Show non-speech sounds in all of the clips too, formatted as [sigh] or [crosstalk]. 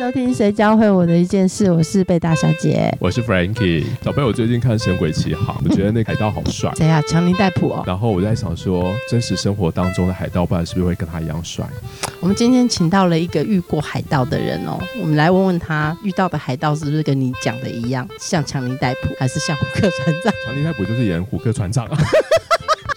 收听谁教会我的一件事？我是贝大小姐，我是 Frankie。小贝，我最近看《神鬼奇航》，我觉得那海盗好帅。谁啊？强尼戴普哦。然后我在想说，真实生活当中的海盗不然是不是会跟他一样帅？我们今天请到了一个遇过海盗的人哦，我们来问问他，遇到的海盗是不是跟你讲的一样，像强尼戴普，还是像胡克船长？强尼戴普就是演胡克船长。[laughs]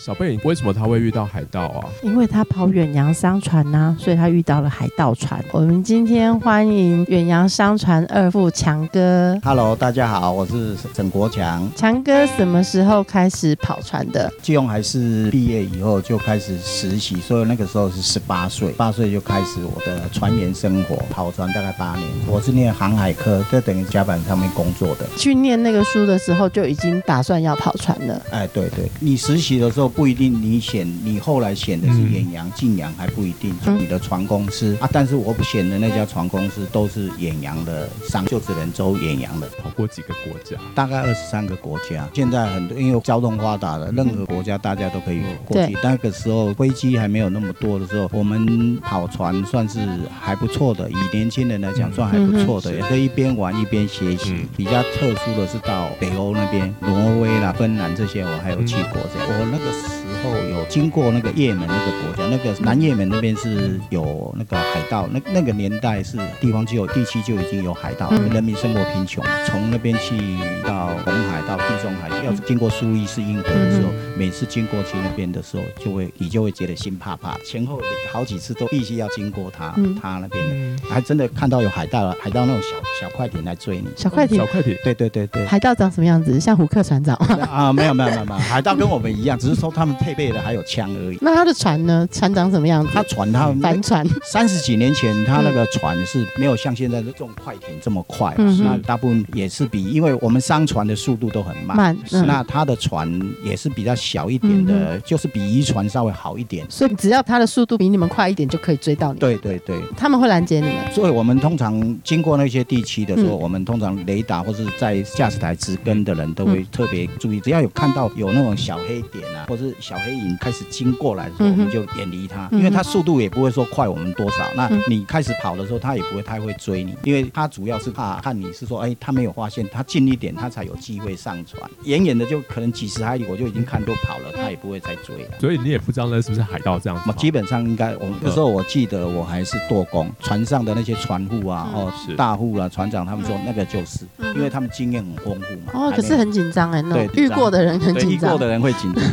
小贝，为什么他会遇到海盗啊？因为他跑远洋商船呐，所以他遇到了海盗船。我们今天欢迎远洋商船二副强哥。Hello，大家好，我是沈国强。强哥什么时候开始跑船的？季用还是毕业以后就开始实习，所以那个时候是十八岁，八岁就开始我的船员生活，跑船大概八年。我是念航海科，就等于甲板上面工作的。去念那个书的时候就已经打算要跑船了。哎，对对，你实习的时候。不一定你选，你后来选的是远洋、近洋还不一定。就你的船公司啊，但是我选的那家船公司都是远洋的商，就只能走远洋的。跑过几个国家？大概二十三个国家。现在很多因为交通发达了，任何国家大家都可以过去。那个时候飞机还没有那么多的时候，我们跑船算是还不错的。以年轻人来讲，算还不错的，也可以一边玩一边学习。比较特殊的是到北欧那边，挪威啦、芬兰这些，我还有去过。这样，我那个。时候有经过那个也门那个国家，那个南也门那边是有那个海盗，那那个年代是地方就有地区就已经有海盗，人民生活贫穷，从那边去到红海到地中海，要经过苏伊士运河的时候，每次经过去那边的时候，就会你就会觉得心怕怕，前后好几次都必须要经过他他那边的，还真的看到有海盗了，海盗那种小小快艇来追你，小快艇，小快艇，对对对对，海盗长什么样子？像胡克船长 [laughs] 啊？没有没有没有没有，海盗跟我们一样，只是说他们配。备的还有枪而已。那他的船呢？船长什么样子？他船他帆船。三十几年前，他那个船是没有像现在的这种快艇这么快。嗯那大部分也是比，因为我们商船的速度都很慢。慢。那他的船也是比较小一点的，就是比渔船稍微好一点。所以只要他的速度比你们快一点，就可以追到你。对对对。他们会拦截你们。所以我们通常经过那些地区的时候，我们通常雷达或是在驾驶台直跟的人都会特别注意，只要有看到有那种小黑点啊，或是小黑影开始。经过来的时候，我们就远离他，因为他速度也不会说快我们多少。那你开始跑的时候，他也不会太会追你，因为他主要是怕看你是说，哎，他没有发现，他近一点，他才有机会上船。远远的就可能几十海里，我就已经看都跑了，他也不会再追了。所以你也不知道那是不是海盗这样子。基本上应该，我那时候我记得我还是舵工，船上的那些船户啊，哦，大户啊，船长他们说那个就是，因为他们经验很丰富嘛。哦，可是很紧张哎，对，遇过的人很紧张，遇过的人会紧张，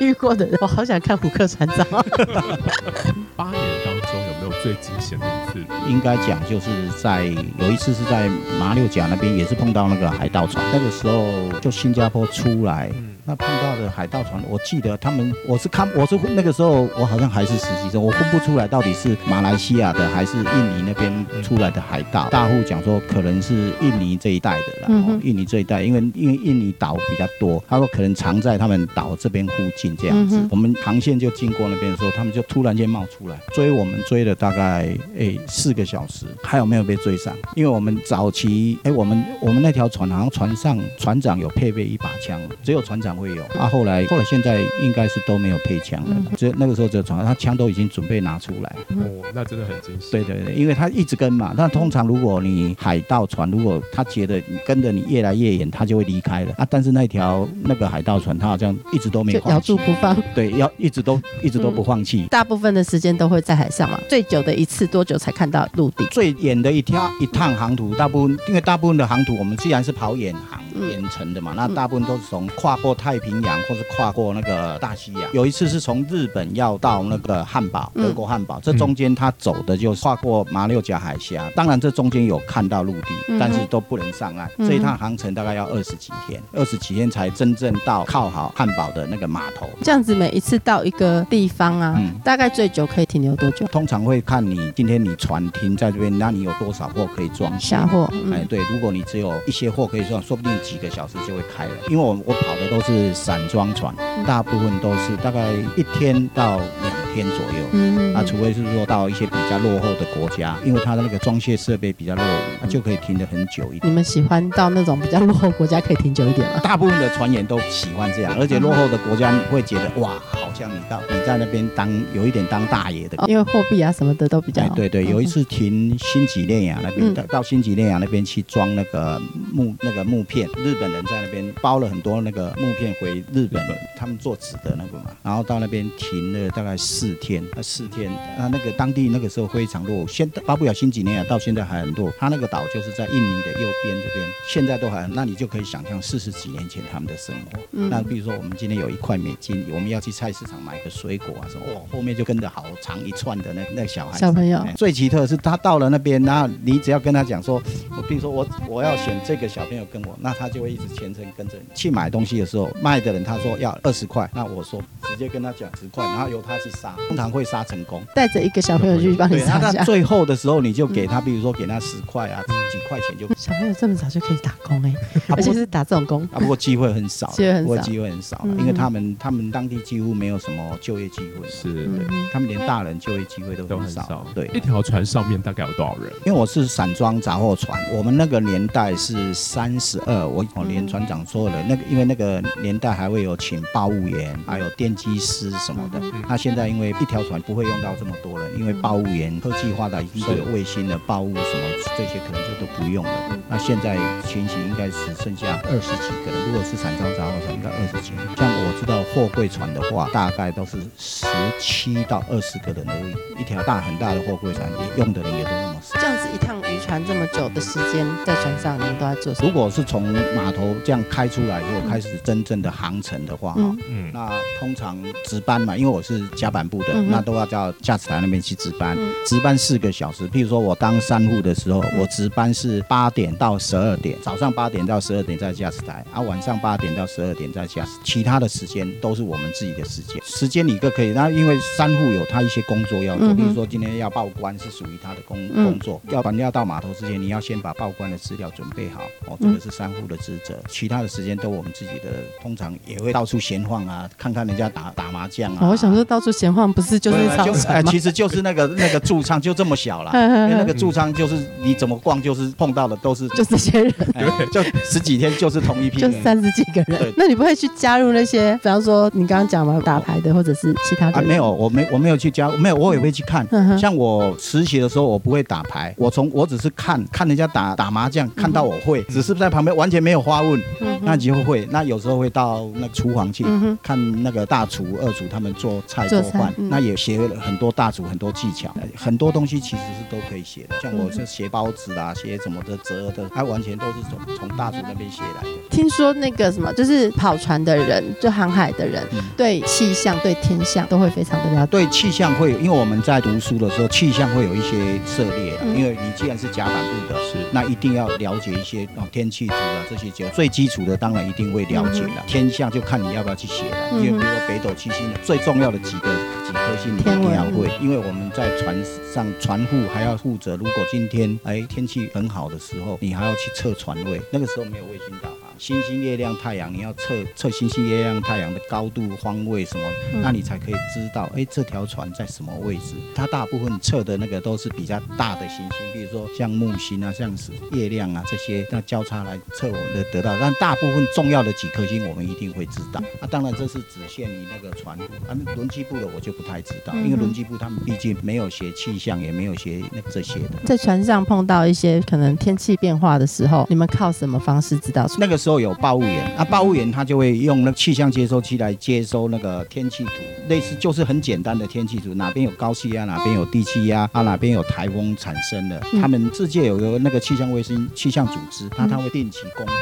[laughs] 遇过的人，我好想。看虎克船长，[laughs] 八年当中有没有最惊险的一次？应该讲就是在有一次是在马六甲那边，也是碰到那个海盗船，那个时候就新加坡出来。那碰到的海盗船，我记得他们，我是看，我是那个时候，我好像还是实习生，我分不出来到底是马来西亚的还是印尼那边出来的海盗。大户讲说可能是印尼这一带的啦，印尼这一带，因为因为印尼岛比较多，他说可能藏在他们岛这边附近这样子。我们航线就经过那边的时候，他们就突然间冒出来追我们，追了大概诶四个小时，还有没有被追上？因为我们早期诶，我们我们那条船好像船上船长有配备一把枪，只有船长。会有啊，后来后来现在应该是都没有配枪了，就那个时候只有船，他枪都已经准备拿出来。哦，那真的很惊喜。对对对，因为他一直跟嘛，那通常如果你海盗船，如果他觉得你跟着你越来越远，他就会离开了啊。但是那条那个海盗船，他好像一直都没有咬住不放。对，要一直都一直都不放弃。大部分的时间都会在海上嘛，最久的一次多久才看到陆地？最远的一条一趟航途，大部分因为大部分的航途我们既然是跑远航。远程的嘛，那大部分都是从跨过太平洋或是跨过那个大西洋。有一次是从日本要到那个汉堡，德国汉堡，这中间他走的就跨过马六甲海峡。当然这中间有看到陆地，但是都不能上岸。这一趟航程大概要二十几天，二十几天才真正到靠好汉堡的那个码头。这样子每一次到一个地方啊，大概最久可以停留多久？通常会看你今天你船停在这边，那你有多少货可以装下货？哎，对，如果你只有一些货可以装，说不定。几个小时就会开了，因为我我跑的都是散装船，大部分都是大概一天到两。天左右。嗯啊，除非是说到一些比较落后的国家，因为它的那个装卸设备比较落伍，那就可以停得很久一点。你们喜欢到那种比较落后国家可以停久一点吗？大部分的船员都喜欢这样，而且落后的国家你会觉得哇，好像你到你在那边当有一点当大爷的哦因为货币啊什么的都比较哎，对对，有一嗯次停新几内亚那边，嗯到到新几内亚那边去装那个木那个木片，日本人在那边包了很多那个木片回日本他们做纸的那个嘛，然后到那边停了大概四天，啊四天。啊那个当地那个时候非常落后，现巴布亚新几内亚到现在还很弱，它那个岛就是在印尼的右边这边，现在都还，那你就可以想象四十几年前他们的生活。嗯。那比如说我们今天有一块美金，我们要去菜市场买个水果啊什么，哦，后面就跟着好长一串的那那小孩小朋友。哎最奇特的是，他到了那边，然后你只要跟他讲说，我比如说我我要选这个小朋友跟我，那他就会一直全程跟着你。去买东西的时候，卖的人他说要二十块，那我说直接跟他讲十块，然后由他去杀，通常会杀成功。带着一个小朋友去帮你对，那杀价。到最后的时候，你就给他，比如说给他十块啊，几块钱就。小朋友这么早就可以打工哎、而且是打这种工。啊，不过机会很少，机会很少不过机会很少，嗯因为他们他们当地几乎没有什么就业机会，是嗯他们连大人就业机会都都很少。很少。对，一条船上面大概有多少人？因为我是散装杂货船，我们那个年代是三十二，我我连船长说了，那个因为那个年代还会有请报务员，还有电机师什么的。那现在因为一条船不会用到这么多了，因为报务员科技化的，已经都有卫星的报务什么这些可能就都不用了。那现在情形应该只剩下二十几个人，如果是散装杂货船，应该二十几个。像我知道货柜船的话，大概都是十七到二十个人而已，一条大很大的货柜船，也用的人也都那么少。这样子一趟渔船这么久的时间在船上，你们都在做什么？如果是从码头这样开出来，如果开始真正的航程的话，哈、嗯嗯，那通常值班嘛，因为我是甲板部的，嗯那都要到驾驶台那边去值班，嗯值班四个小时。譬如说我当三户的时候，我值班是八点到十二点，早上八点到十二点在驾驶台，啊，晚上八点到十二点在驾驶，其他的时间都是我们自己的时间。时间你都可以，那因为三户有他一些工作要做，嗯比如说今天要报关是属于他的工嗯工作，要不然要到码头之前，你要先把报关的资料准备好，哦，这个是三户的职责，其他的时间都我们自己的，通常也会到处闲晃啊，看看人家打打麻将啊。哦我想说到处闲晃，不是就是哎？其实就是那个那个驻唱就这么小啦，[laughs] 因为那个驻唱就是你怎么逛就是碰到的都是就这些人，[laughs] 对就十几天就是同一批就人。三十几个人对。那你不会去加入那些，比方说你刚刚讲嘛，打牌的或者是其他的啊，没有，我没我没有去加，没有，我也会去看。嗯哼像我实习的时候，我不会打牌，我从我只是看看人家打打麻将，看到我会，只是在旁边完全没有发问，嗯哼那就会。那有时候会到那厨房去。嗯，看那个大厨、二厨他们做菜做做饭，那也学了很多大厨很多技巧，呃很多东西其实是都可以学的。像我是学包子啊，学什么的折的，它完全都是从从大厨那边学来的。听说那个什么，就是跑船的人，就航海的人，嗯对气象、对天象都会非常的了解。对气象会有，因为我们在读书的时候，气象会有一些涉猎嗯因为你既然是甲板部的，是那一定要了解一些哦天气图啊这些就最基础的，当然一定会了解了。天象就看你要不要去写了，因为比如说北斗七星的最重要的几个几颗星你一定要会，因为我们在船上船户还要负责，如果今天哎天气很好的时候，你还要去测船位，那个时候没有卫星导航。星星、月亮、太阳，你要测测星星、月亮、太阳的高度、方位什么，嗯那你才可以知道，哎，这条船在什么位置。它大部分测的那个都是比较大的行星，比如说像木星啊、像是月亮啊这些，那交叉来测我们的得到。但大部分重要的几颗星，我们一定会知道。啊，当然这是只限于那个船部，啊，轮机部的我就不太知道，因为轮机部他们毕竟没有学气象，也没有学那这些的。在船上碰到一些可能天气变化的时候，你们靠什么方式知道？那个时候有报务员，那报务员他就会用那个气象接收器来接收那个天气图，类似就是很简单的天气图，哪边有高气压，哪边有低气压，啊哪边有台风产生了。嗯他们世界有个那个气象卫星气象组织，那他会定期公布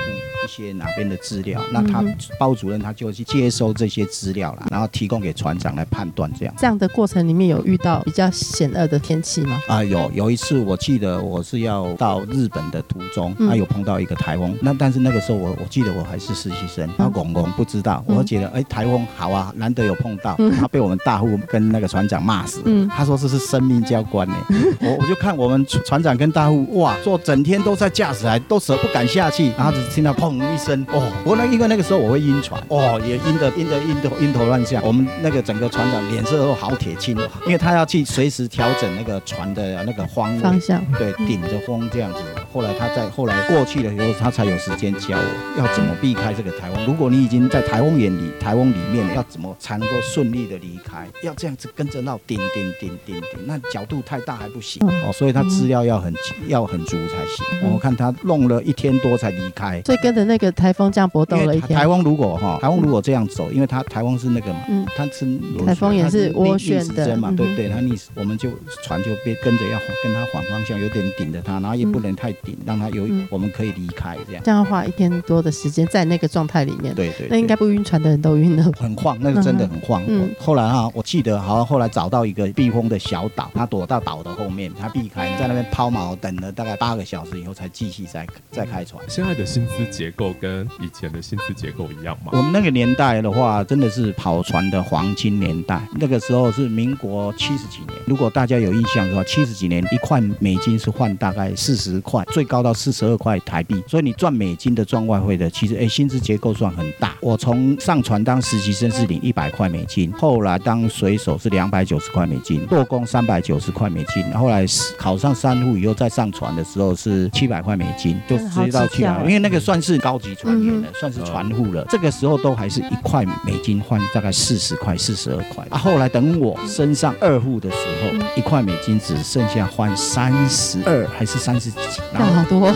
一些哪边的资料，那他嗯包主任他就去接收这些资料啦，然后提供给船长来判断这样。这样的过程里面有遇到比较险恶的天气吗？啊，有有一次我记得我是要到日本的途中，嗯啊有碰到一个台风，那但是那个时候我我我记得我还是实习生，然后公公不知道，我觉得哎台风好啊，难得有碰到，然后被我们大户跟那个船长骂死，嗯。他说这是生命交关呢，[laughs] 我我就看我们船长跟大户哇，坐整天都在驾驶台，都舍不敢下去，然后只听到砰一声，哦，我那因为那个时候我会晕船，哦，也晕得晕得晕头晕头乱下，我们那个整个船长脸色都好铁青，因为他要去随时调整那个船的那个方位方向。对，顶着风这样子。后来他在后来过去了以后，他才有时间教我要怎么避开这个台风。如果你已经在台风眼里、台风里面了，要怎么才能够顺利的离开？要这样子跟着绕，顶顶顶顶顶，那角度太大还不行哦。所以他资料要很要很足才行。我看他弄了一天多才离开。所以跟着那个台风这样搏斗了一天。台风如果哈，台风如果这样走，因为它台风是那个嘛，嗯，它是台风也是涡旋的嘛，嗯对不对？它逆时，我们就船就别跟着要跟它反方向，有点顶着它，然后也不能太顶，让它有嗯我们可以离开这样。这样的话一天多的时间在那个状态里面，对对，那应该不晕船的人都晕了。很晃，那个真的很晃。嗯后来哈，我记得好像后来找到一个避风的小岛，他躲到岛的后面，他避开，在那边抛锚，等了大概八个小时以后才继续再再开船。现在的薪资结构跟以前的薪资结构一样吗？我们那个年代的话，真的是跑船的黄金年代。那个时候是民国七十几年，如果大家有印象的话，七十几年一块美金是换大概四十块，最高到四十二块台币。所以你赚美金的、赚外汇的，其实哎薪资结构算很大。我从上船当实习生是领一百块美金，后来当水手是两百九十块美金，做工三百九十块美金。后来考上三户以后再上船的时候是七百块美金，就直接到七百，因为那个算是高级船员了，嗯算是船户了。这个时候都还是一块美金换大概四十块、四十二块啊。后来等我升上二户的时候，一块美金只剩下换三十二还是三十几，然后这样好多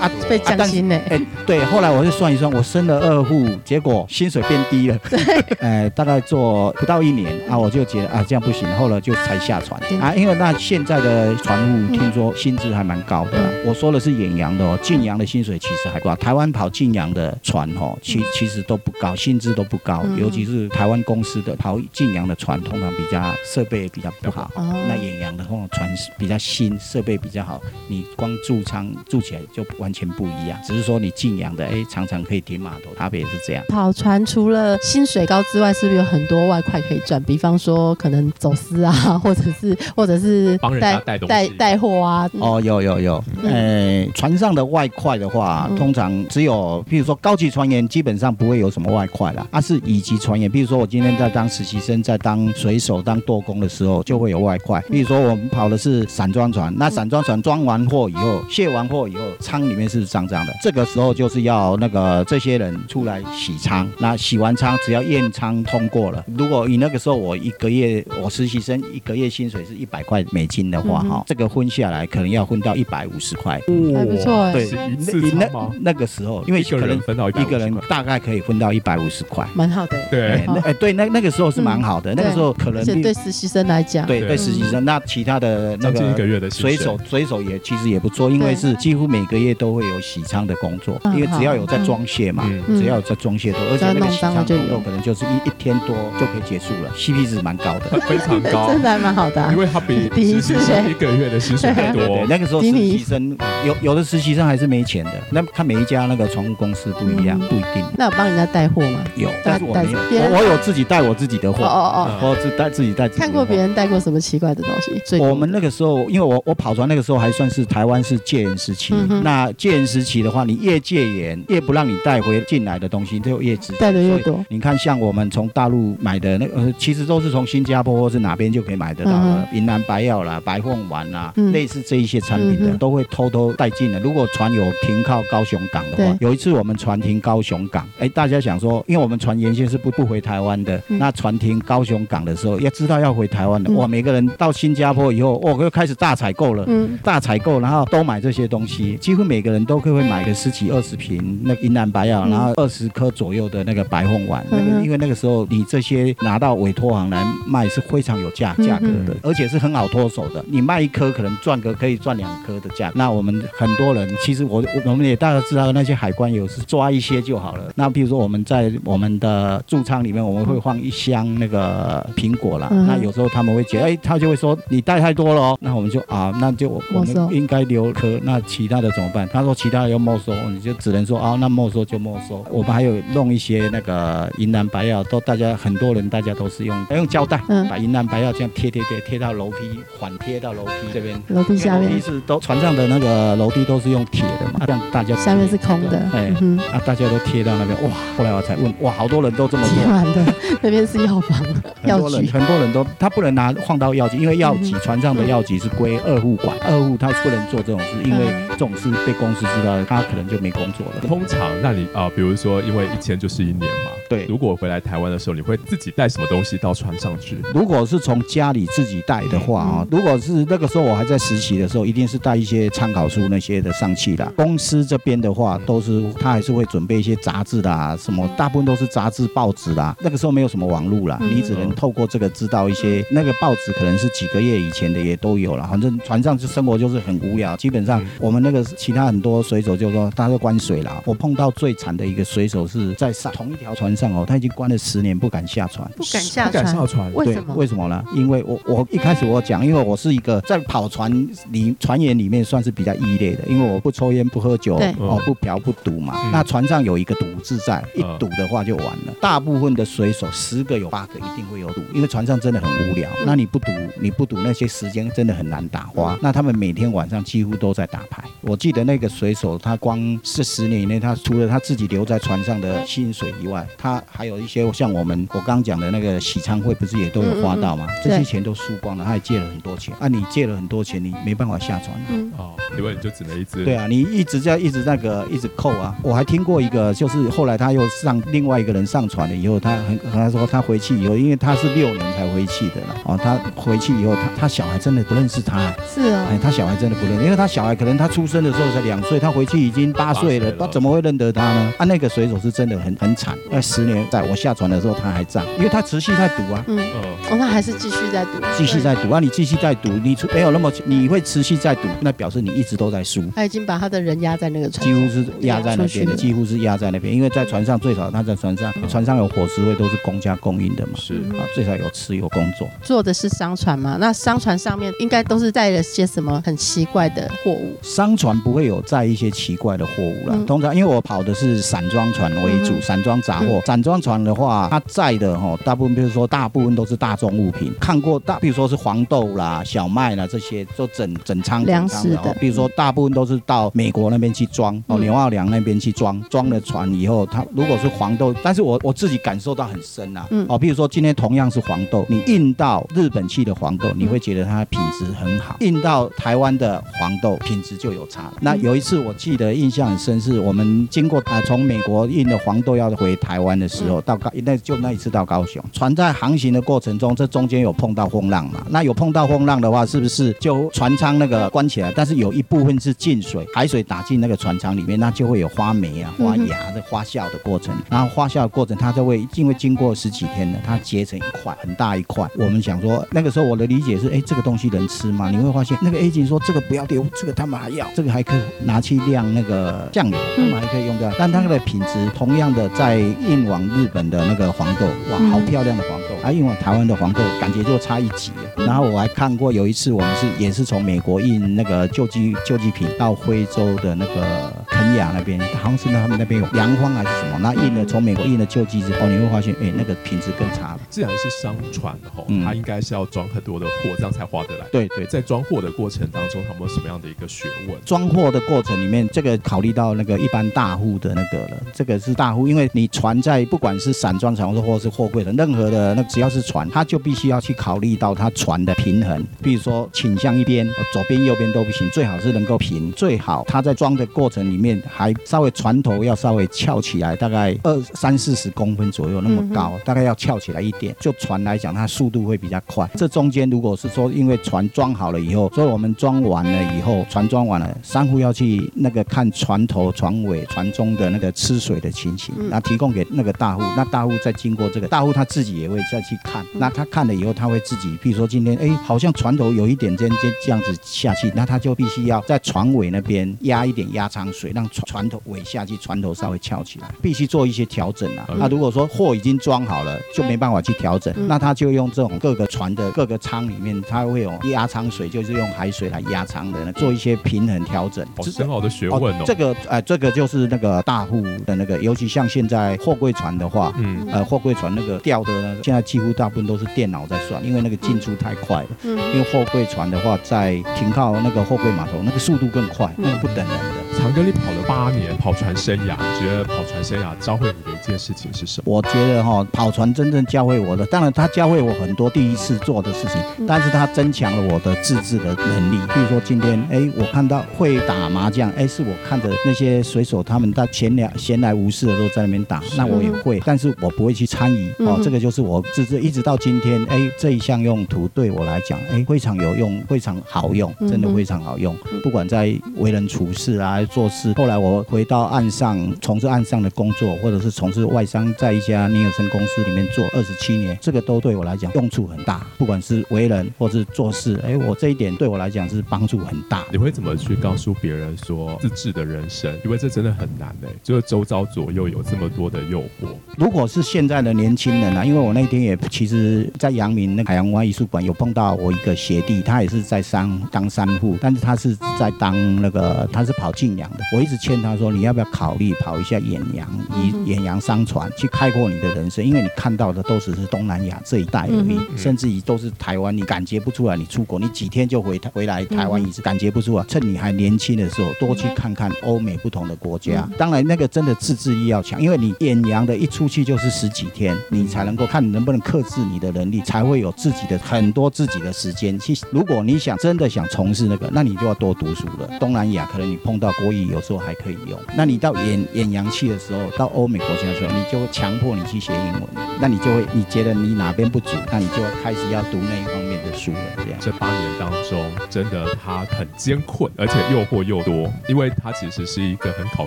啊被降薪呢。哎、对，后来我就算一算，我生了二户，结果薪水变低了。对，[laughs] 哎，大概做不到一年啊，我就觉得啊，这样不行，后来就才下船嗯啊。因为那现在的船务听说薪资还蛮高的啊、我说的是远洋的哦，近洋的薪水其实还高。台湾跑近洋的船哦，其其实都不高，薪资都不高，嗯尤其是台湾公司的跑近洋的船，通常比较设备也比较不好。哦那远洋的话，船是比较新，设备比较好，你光住舱住起来就完全不一样。只是说你近洋的，哎，常常可以停码头，差别也是这样。跑船除了薪水高之外，是不是有很多外快可以赚？比方说可能走私啊，或者是或者是帮人家带带带货啊。哦，有有有，呃，船上的外快的话，嗯通常只有，譬如说高级船员基本上不会有什么外快啦，啊是乙级船员，比如说我今天在当实习生，在当水手、当舵工的时候，就会有外快。比如说我们跑的是散装船，那散装船装完货以后，卸完货以后，舱里面是脏脏的，这个时候就是要那个这些人出来洗仓。那洗完仓，只要验仓通过了，如果你那个时候我一个月我实习生一个月薪水是一百块美金的话，嗯哈、这个分下来可能要分到一百五十块。还不错哎对，是一次那？那个时候，因为可能分到一个人大概可以分到一百五十块。蛮好的欸。对哎，对，那那个时候是蛮好的，那个时候可能对实习生来讲，对对对实习生，那其他的那个一个个月的薪水水手水手也其实也不错，因为是几乎每个月都会有洗仓的工作，嗯因为只要有在装卸嘛，只要有在装卸都，而且那个洗只要弄脏了就有舱工作可能就是一一天多就可以结束了，CP 值蛮高的。非常高，真的还蛮好的啊因。为它比第一次实习生一个月的薪水还多。那个时候实习生有有的实习生还是没钱的，那看每一家那个船务公司不一样，嗯不一定那有帮人家带货吗？有，但是我没有，我我有自己带我自己的货哦哦，哦自带自己带看过别。人带过什么奇怪的东西？我们那个时候，因为我我跑船那个时候还算是台湾是戒严时期。那戒严时期的话，你越戒严，越不让你带回进来的东西，就越。带的越所以多。你看，像我们从大陆买的那个，呃，其实都是从新加坡或是哪边就可以买得到嗯的，云南白药啦、白凤丸啦，嗯类似这一些产品的，嗯都会偷偷带进的。如果船有停靠高雄港的话，有一次我们船停高雄港，哎，大家想说，因为我们船原先是不不回台湾的，嗯那船停高雄港的时候，要知道要回台湾的，嗯哇，每个人到新加坡以后，哇，又开始大采购了。嗯，大采购，然后都买这些东西，几乎每个人都会买个十几二十瓶那个云南白药，嗯然后二十颗左右的那个白凤丸。那个因为那个时候你这些拿到委托行来卖是非常有价价格的，而且是很好脱手的。你卖一颗可能赚个可以赚两颗的价。那我们很多人其实我我我们也大概知道那些海关有时抓一些就好了。那比如说我们在我们的驻仓里面，我们会放一箱那个苹果啦。那有时候他们会觉得，哎，他就会说你带太多了哦。那我们就啊，那就我们应该留颗，那其他的怎么办？他说其他的要没收，你就只能说啊，那没收就没收。我们还有弄一些那个云南白药，都大家很多人大家都是用用胶带，嗯把云南白药这样贴贴贴贴到楼梯，缓贴到楼梯这边。楼梯下面楼梯是都船上的那个楼梯都是用铁的嘛，这样大家下面是空的，哎嗯，啊，大家都贴到那边，哇！后来我才问，哇，好多人都这么做。[laughs] 那边是药房、[laughs] 药局，很多人都他不能拿放到药局，因为药局嗯船上的药局是归二户管，二户他不能做这种事，因为嗯这种事被公司知道了，他可能就没工作了。通常那你啊、比如说因为一签就是一年嘛，对如果回来台湾的时候，你会自己带什么东西到船上去？如果是从家里自己带的话啊、嗯如果是那个时候我还在实习的时候，一定是带一些参考书那些的上去啦。公司这边的话，都是他还是会准备一些杂志啦，什么大部分都是杂志、报纸啦。那个时候没有什么网络啦，嗯你只能透过这个知道一些那个报纸可能是几个月以前的也都有了。反正船上就生活就是很无聊，基本上嗯我们那个其他很多水手就说他是关水啦。我碰到最惨的一个水手是在上同一条船上哦，他已经关了十年不敢下船。不敢下不敢船，下船，对为什么？为什么呢？因为我我一开始我讲，因为我是一个在跑船里船员里面算是比较异类的，因为我不抽烟不喝酒对哦不嫖不赌嘛。嗯那船上有一个赌字在，一嗯赌的话就完了。大部分的水手十个有八个一定会有赌，因为船上真的很无聊。嗯那你不赌，你不赌那些时间真的很难打花。那他们每天晚上几乎都在打牌。我记得那个水手，他光是十年以内，他除了他自己留在船上的薪水以外，他还有一些像我们我刚讲的那个喜昌会，不是也都有花到吗？这些钱都输光了，他还借了很多钱。啊，你借了很多钱，你没办法下船。嗯，哦，因为你就只能一直对啊，你一直在一直那个一直扣啊。我还听过一个，就是后来他又上另外一个人上船了以后，他很他说他回去以后，因为他是六年才回去的了哦，他回去以后，他他小孩真的不认识他、是哦哎，，他小孩真的不认识，因为他小孩可能他出生的时候才两岁，他回去已经八岁了，八岁了他怎么会认得他呢？啊，那个水手是真的很很惨，那十年在我下船的时候他还在，因为他持续在赌啊。嗯，嗯，哦，那还是继续在赌，继续在赌啊！你继续在赌，你出没有那么，你会持续在赌，那表示你一直都在输。他已经把他的人压在那个船几，乎是压在那边几乎是压在那边，因为在船上最少他在船上，船上有伙食会都是公家供应的嘛，是嗯啊，最少有吃有工作。坐的是商船嘛？那商船上面应该都是载了些什么很奇怪的货物？商船不会有载一些奇怪的货物啦，嗯通常因为我跑的是散装船为主，嗯散装杂货。散装船的话，它载的哈，大部分比如说大部分都是大众物品，看过大，比如说是黄豆啦、小麦啦这些，都整整仓粮食的哦比如说大部分都是到美国那边去装哦，嗯牛奥良那边去装，装了船以后，它如果是黄豆，但是我我自己感受到很深呐、嗯。哦，比如说今天同样是黄豆，你运到日本去的黄豆，你会觉得它品质很好；运到台湾的黄豆品质就有差。那有一次我记得印象很深，是我们经过啊从美国运的黄豆要回台湾的时候，到高那就那一次到高雄，船在航行的过程中，这中间有碰到风浪嘛？那有碰到风浪的话，是不是就船舱那个关起来？但是有一部分是进水，海水打进那个船舱里面，那就会有花霉啊、花芽的发酵的过程。然后发酵的过程，它就会因为经过十几天了，它结成一块很大一块。我们想说，那个时候我的理解是，哎，这个东西能吃吗？你会发现那个 A 警说这个不要丢，这个他们还要，这个还可以拿去晾那个酱油，他们还可以用掉。但它的品质同样的在运往日本的那个黄豆，哇，嗯好漂亮的黄豆，啊，运往台湾的黄豆感觉就差一级。然后我还看过有一次我们是也是从美国运那个救济救济品到非洲的那个肯雅那边，好像是他们那边有洋荒还是什么，那运了从美国运了救济之后，你会发现，哎，那个品质更差了。既然是商船吼，嗯它应该是要装很多的货，这样才划得来。对对在装货的过程当中，他们有什么样的一个学问？装货的过程里面，这个考虑到那个一般大户的那个了，这个是大户，因为你船在不管是散装船或是货柜的任何的那只要是船，它就必须要去考虑到它船的平衡，比如说倾向一边，呃左边右边都不行，最好是能够平，最好它在装的过程里面还稍微船头要稍微翘起来，大概二三四十公分左右那么高，大概要翘起来一点。就船来讲，它速度会比较快。这中间如果是说因为船装好了以后，所以我们装完了以后，船装完了，商户要去那个看船头、船尾、船中的那个吃水的情形，嗯那提供给那个大户，那大户再经过这个大户他自己也会再去看。那他看了以后，他会自己，比如说今天，哎，好像船头有一点尖尖这样子下去，那他就必须要在船尾那边压一点压舱水，让船船头尾下去，船头稍微翘起来，必须做一些调整啊。那如果说货已经装好了，就没办法去调整，那他就用这种各个船的各个舱里面，他会有压舱水，就是用海水来压舱的，做一些平衡调整。哦，很好的学问哦。这个，呃，这个就是那个大户的那个，尤其像现在货柜船的话，嗯，呃，货柜船那个掉的呢，现在几乎大部分都是电脑在算，因为那个进出太快了。嗯，因为货柜船的话，在停靠那个货柜码头，那个速度更快，那个不等人的。长哥，你跑了八年跑船生涯，你觉得跑船生涯教会你的一件事情是什么？我觉得哈，跑船真正教会我的，当然他教会我很多第一次做的事情，但是他增强了我的自制的能力。比如说今天，哎，我看到会打麻将，哎，是我看着那些水手他们在闲聊闲来无事的时候在那边打，那我也会，但是我不会去参与。哦，这个就是我自制，一直到今天，哎，这一项用途对我来讲，哎，非常有用，非常好用，真的非常好用。不管在为人处事啊。做事，后来我回到岸上从事岸上的工作，或者是从事外商，在一家尼尔森公司里面做二十七年，这个都对我来讲用处很大。不管是为人或是做事，哎，我这一点对我来讲是帮助很大。你会怎么去告诉别人说自制的人生？因为这真的很难哎，就是周遭左右有这么多的诱惑。如果是现在的年轻人啊，因为我那天也其实，在阳明那海洋文化艺术馆有碰到我一个学弟，他也是在商当商户，但是他是在当那个他是跑进。我一直劝他说：“你要不要考虑跑一下远洋，以远洋商船去开阔你的人生？因为你看到的都只是东南亚这一带而已，甚至于都是台湾，你感觉不出来。你出国，你几天就回回来台湾一次，感觉不出来。趁你还年轻的时候，多去看看欧美不同的国家。当然，那个真的自制力要强，因为你远洋的一出去就是十几天，你才能够看能不能克制你的能力，才会有自己的很多自己的时间。去如果你想真的想从事那个，那你就要多读书了。东南亚可能你碰到。国语有时候还可以用，那你到演演洋气的时候，到欧美国家的时候，你就会强迫你去学英文，那你就会你觉得你哪边不足，那你就开始要读那一方面的书了。这样，这八年当中，真的他很艰困，而且诱惑又多，因为他其实是一个很考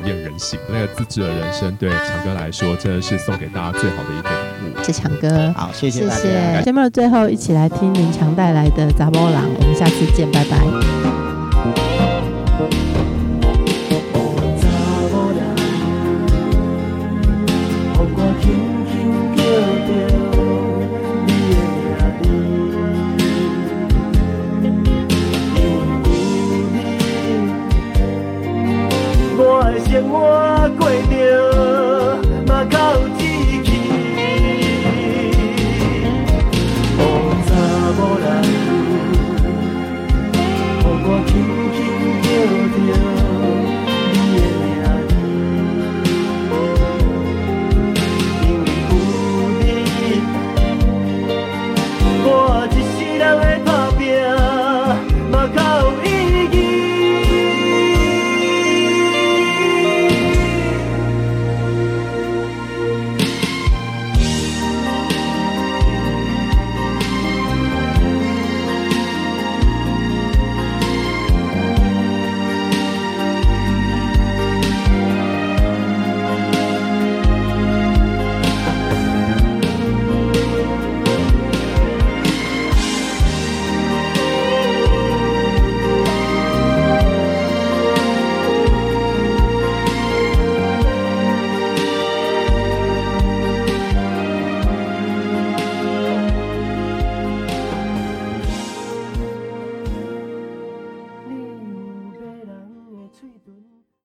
验人性。那个自制的人生，对强哥来说，真的是送给大家最好的一个礼物。谢强哥，好，谢谢谢谢。节目的最后，一起来听林强带来的《杂波郎》，我们下次见，拜拜。